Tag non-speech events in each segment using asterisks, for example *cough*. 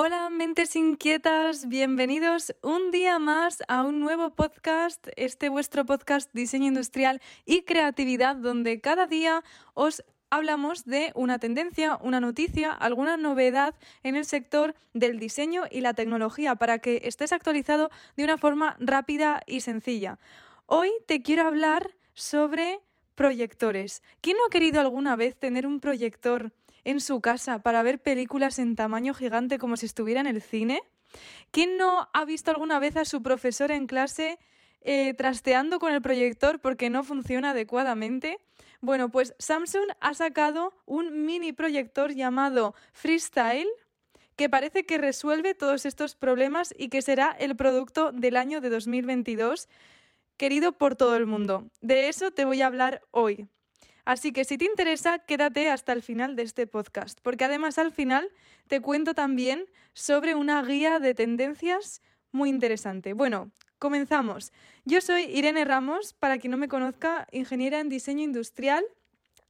Hola, mentes inquietas, bienvenidos un día más a un nuevo podcast, este vuestro podcast Diseño Industrial y Creatividad, donde cada día os hablamos de una tendencia, una noticia, alguna novedad en el sector del diseño y la tecnología para que estés actualizado de una forma rápida y sencilla. Hoy te quiero hablar sobre proyectores. ¿Quién no ha querido alguna vez tener un proyector en su casa para ver películas en tamaño gigante como si estuviera en el cine? ¿Quién no ha visto alguna vez a su profesor en clase eh, trasteando con el proyector porque no funciona adecuadamente? Bueno, pues Samsung ha sacado un mini proyector llamado Freestyle que parece que resuelve todos estos problemas y que será el producto del año de 2022 querido por todo el mundo. De eso te voy a hablar hoy. Así que si te interesa, quédate hasta el final de este podcast, porque además al final te cuento también sobre una guía de tendencias muy interesante. Bueno, comenzamos. Yo soy Irene Ramos, para quien no me conozca, ingeniera en diseño industrial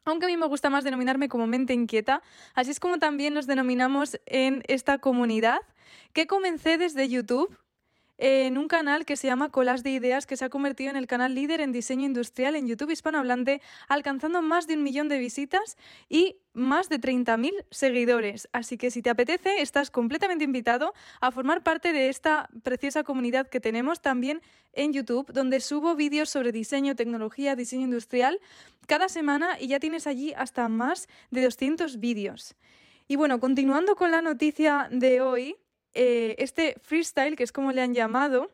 aunque a mí me gusta más denominarme como mente inquieta, así es como también nos denominamos en esta comunidad, que comencé desde YouTube en un canal que se llama Colas de Ideas, que se ha convertido en el canal líder en diseño industrial en YouTube hispanohablante, alcanzando más de un millón de visitas y más de 30.000 seguidores. Así que si te apetece, estás completamente invitado a formar parte de esta preciosa comunidad que tenemos también en YouTube, donde subo vídeos sobre diseño, tecnología, diseño industrial cada semana y ya tienes allí hasta más de 200 vídeos. Y bueno, continuando con la noticia de hoy, eh, este Freestyle, que es como le han llamado,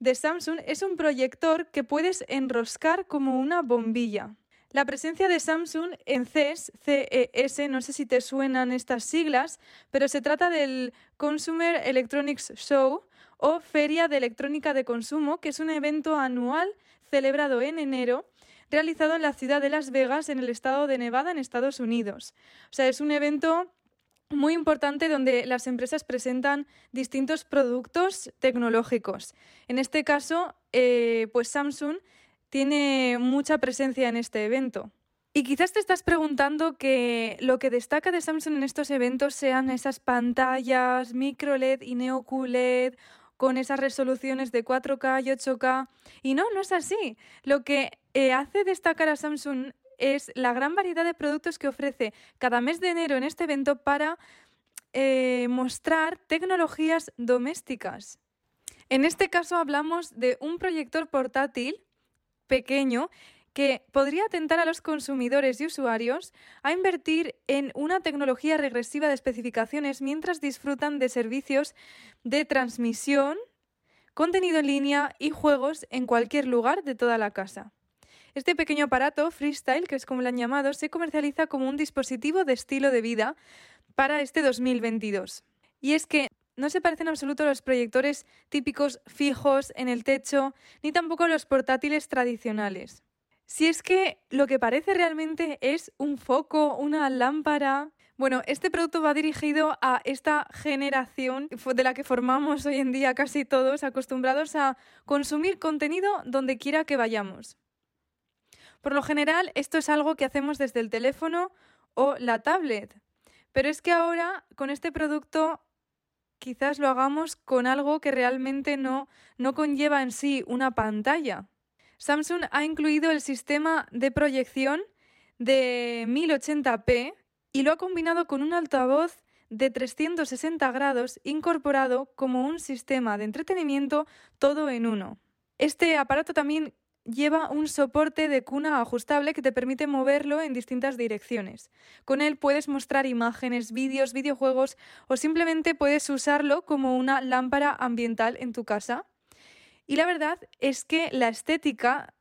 de Samsung, es un proyector que puedes enroscar como una bombilla. La presencia de Samsung en CES, CES, no sé si te suenan estas siglas, pero se trata del Consumer Electronics Show o Feria de Electrónica de Consumo, que es un evento anual celebrado en enero, realizado en la ciudad de Las Vegas, en el estado de Nevada, en Estados Unidos. O sea, es un evento muy importante donde las empresas presentan distintos productos tecnológicos. En este caso, eh, pues Samsung tiene mucha presencia en este evento. Y quizás te estás preguntando que lo que destaca de Samsung en estos eventos sean esas pantallas micro LED y neo QLED con esas resoluciones de 4K y 8K. Y no, no es así. Lo que eh, hace destacar a Samsung es la gran variedad de productos que ofrece cada mes de enero en este evento para eh, mostrar tecnologías domésticas. En este caso hablamos de un proyector portátil pequeño que podría atentar a los consumidores y usuarios a invertir en una tecnología regresiva de especificaciones mientras disfrutan de servicios de transmisión, contenido en línea y juegos en cualquier lugar de toda la casa. Este pequeño aparato, Freestyle, que es como lo han llamado, se comercializa como un dispositivo de estilo de vida para este 2022. Y es que no se parecen en absoluto a los proyectores típicos fijos en el techo, ni tampoco a los portátiles tradicionales. Si es que lo que parece realmente es un foco, una lámpara. Bueno, este producto va dirigido a esta generación de la que formamos hoy en día casi todos, acostumbrados a consumir contenido donde quiera que vayamos. Por lo general, esto es algo que hacemos desde el teléfono o la tablet. Pero es que ahora, con este producto, quizás lo hagamos con algo que realmente no, no conlleva en sí una pantalla. Samsung ha incluido el sistema de proyección de 1080p y lo ha combinado con un altavoz de 360 grados incorporado como un sistema de entretenimiento todo en uno. Este aparato también lleva un soporte de cuna ajustable que te permite moverlo en distintas direcciones. Con él puedes mostrar imágenes, vídeos, videojuegos o simplemente puedes usarlo como una lámpara ambiental en tu casa. Y la verdad es que la estética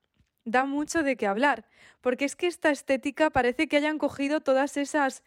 da mucho de qué hablar, porque es que esta estética parece que hayan cogido todas esas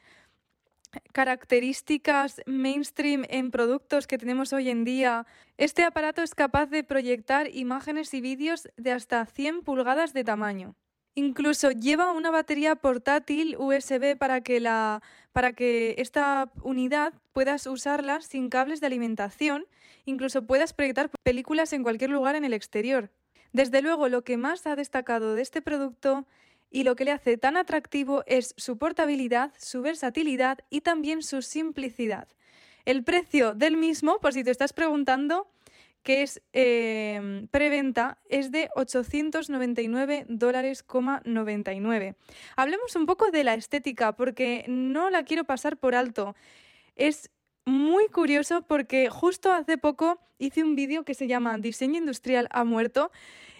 características mainstream en productos que tenemos hoy en día, este aparato es capaz de proyectar imágenes y vídeos de hasta 100 pulgadas de tamaño. Incluso lleva una batería portátil USB para que, la, para que esta unidad puedas usarla sin cables de alimentación, incluso puedas proyectar películas en cualquier lugar en el exterior. Desde luego, lo que más ha destacado de este producto y lo que le hace tan atractivo es su portabilidad, su versatilidad y también su simplicidad. El precio del mismo, por si te estás preguntando, que es eh, preventa, es de 899 dólares, 99. Hablemos un poco de la estética, porque no la quiero pasar por alto. Es muy curioso porque justo hace poco hice un vídeo que se llama Diseño Industrial ha muerto,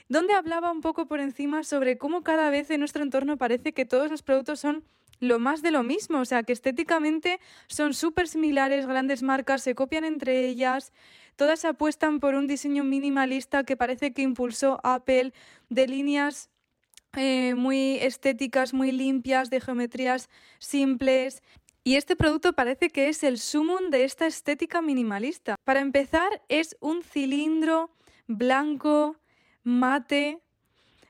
donde hablaba un poco por encima sobre cómo cada vez en nuestro entorno parece que todos los productos son lo más de lo mismo, o sea, que estéticamente son súper similares, grandes marcas se copian entre ellas, todas apuestan por un diseño minimalista que parece que impulsó Apple de líneas eh, muy estéticas, muy limpias, de geometrías simples. Y este producto parece que es el sumum de esta estética minimalista. Para empezar, es un cilindro blanco, mate.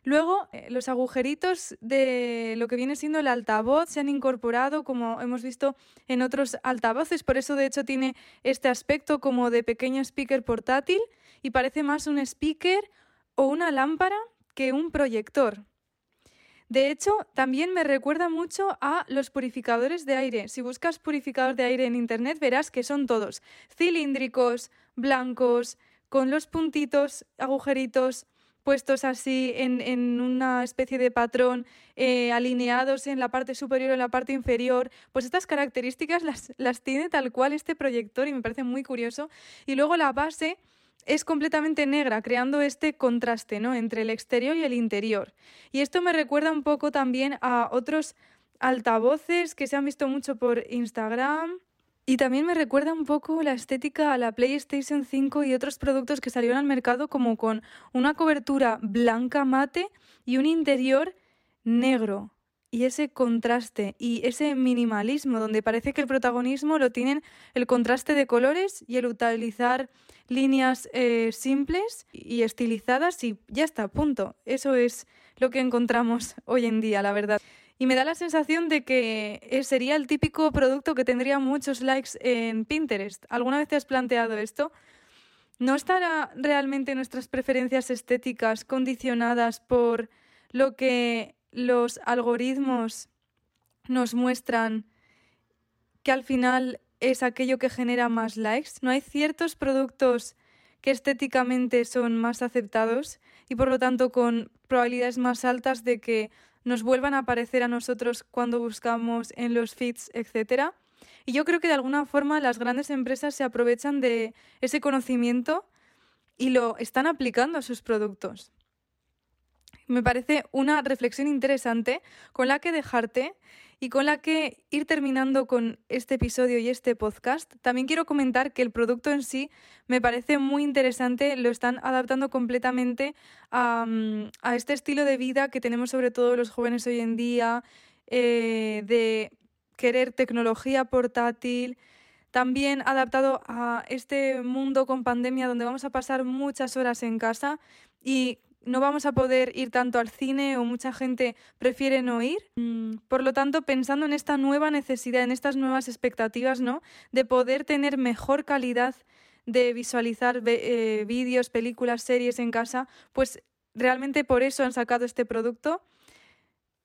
Luego, eh, los agujeritos de lo que viene siendo el altavoz se han incorporado, como hemos visto en otros altavoces. Por eso, de hecho, tiene este aspecto como de pequeño speaker portátil y parece más un speaker o una lámpara que un proyector. De hecho, también me recuerda mucho a los purificadores de aire. Si buscas purificador de aire en Internet, verás que son todos cilíndricos, blancos, con los puntitos, agujeritos puestos así en, una especie de patrón, eh, alineados en la parte superior o en la parte inferior. Pues estas características las, las tiene tal cual este proyector y me parece muy curioso. Y luego la base es completamente negra, creando este contraste ¿no? entre el exterior y el interior. Y esto me recuerda un poco también a otros altavoces que se han visto mucho por Instagram. Y también me recuerda un poco la estética a la PlayStation 5 y otros productos que salieron al mercado como con una cobertura blanca mate y un interior negro y ese contraste y ese minimalismo donde parece que el protagonismo lo tienen el contraste de colores y el utilizar líneas eh, simples y estilizadas y ya está, punto. Eso es lo que encontramos hoy en día, la verdad. Y me da la sensación de que eh, sería el típico producto que tendría muchos likes en Pinterest. ¿Alguna vez te has planteado esto? ¿No estará realmente nuestras preferencias estéticas condicionadas por lo que los algoritmos nos muestran que al final es aquello que genera más likes. No hay ciertos productos que estéticamente son más aceptados y por lo tanto con probabilidades más altas de que nos vuelvan a aparecer a nosotros cuando buscamos en los feeds, etc. Y yo creo que de alguna forma las grandes empresas se aprovechan de ese conocimiento y lo están aplicando a sus productos me parece una reflexión interesante con la que dejarte y con la que ir terminando con este episodio y este podcast. También quiero comentar que el producto en sí me parece muy interesante, lo están adaptando completamente a, este estilo de vida que tenemos sobre todo los jóvenes hoy en día, eh, de querer tecnología portátil, también adaptado a este mundo con pandemia donde vamos a pasar muchas horas en casa y no vamos a poder ir tanto al cine o mucha gente prefiere no ir. Mm, por lo tanto, pensando en esta nueva necesidad, en estas nuevas expectativas, ¿no? De poder tener mejor calidad de visualizar eh, vídeos, películas, series en casa, pues realmente por eso han sacado este producto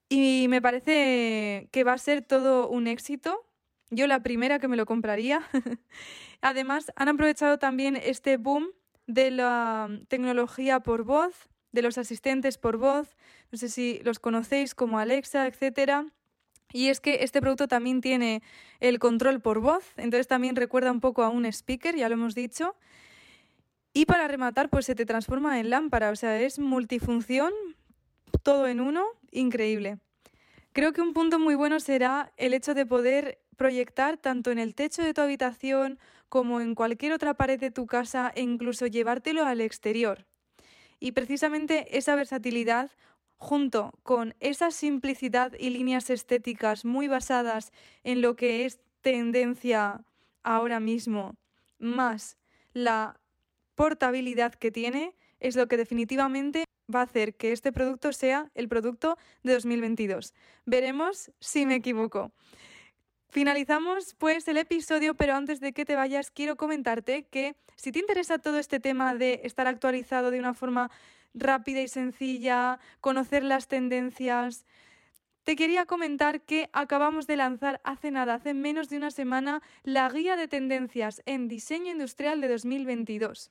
y me parece que va a ser todo un éxito. Yo la primera que me lo compraría. *laughs* Además, han aprovechado también este boom de la tecnología por voz de los asistentes por voz, no sé si los conocéis como Alexa, etcétera. Y es que este producto también tiene el control por voz, entonces también recuerda un poco a un speaker, ya lo hemos dicho. Y para rematar, pues se te transforma en lámpara, o sea, es multifunción, todo en uno, increíble. Creo que un punto muy bueno será el hecho de poder proyectar tanto en el techo de tu habitación como en cualquier otra pared de tu casa e incluso llevártelo al exterior. Y precisamente esa versatilidad junto con esa simplicidad y líneas estéticas muy basadas en lo que es tendencia ahora mismo, más la portabilidad que tiene, es lo que definitivamente va a hacer que este producto sea el producto de 2022. Veremos si me equivoco. Finalizamos pues el episodio, pero antes de que te vayas quiero comentarte que si te interesa todo este tema de estar actualizado de una forma rápida y sencilla, conocer las tendencias, te quería comentar que acabamos de lanzar hace nada, hace menos de una semana, la guía de tendencias en diseño industrial de 2022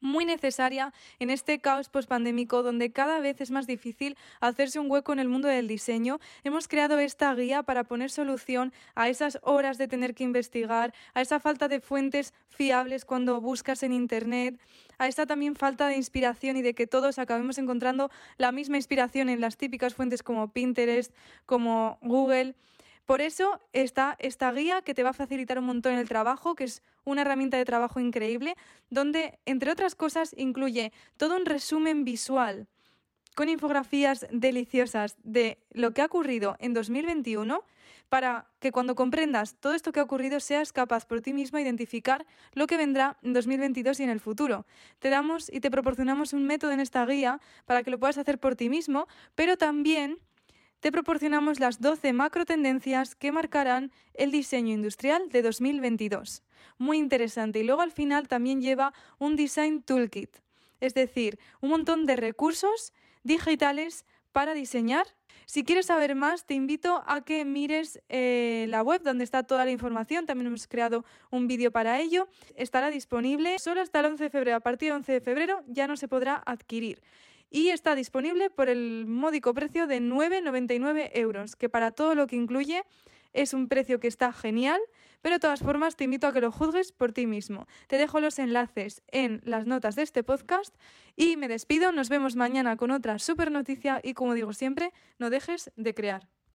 muy necesaria en este caos pospandémico donde cada vez es más difícil hacerse un hueco en el mundo del diseño. Hemos creado esta guía para poner solución a esas horas de tener que investigar, a esa falta de fuentes fiables cuando buscas en Internet, a esta también falta de inspiración y de que todos acabemos encontrando la misma inspiración en las típicas fuentes como Pinterest, como Google. Por eso está esta guía que te va a facilitar un montón el trabajo, que es una herramienta de trabajo increíble, donde, entre otras cosas, incluye todo un resumen visual con infografías deliciosas de lo que ha ocurrido en 2021 para que cuando comprendas todo esto que ha ocurrido seas capaz por ti mismo de identificar lo que vendrá en 2022 y en el futuro. Te damos y te proporcionamos un método en esta guía para que lo puedas hacer por ti mismo, pero también te proporcionamos las 12 macro tendencias que marcarán el diseño industrial de 2022. Muy interesante. Y luego al final también lleva un Design Toolkit, es decir, un montón de recursos digitales para diseñar. Si quieres saber más, te invito a que mires eh, la web donde está toda la información. También hemos creado un vídeo para ello. Estará disponible solo hasta el 11 de febrero. A partir del 11 de febrero ya no se podrá adquirir y está disponible por el módico precio de 9,99 euros, que para todo lo que incluye es un precio que está genial, pero de todas formas te invito a que lo juzgues por ti mismo. Te dejo los enlaces en las notas de este podcast y me despido. Nos vemos mañana con otra super noticia y como digo siempre, no dejes de crear.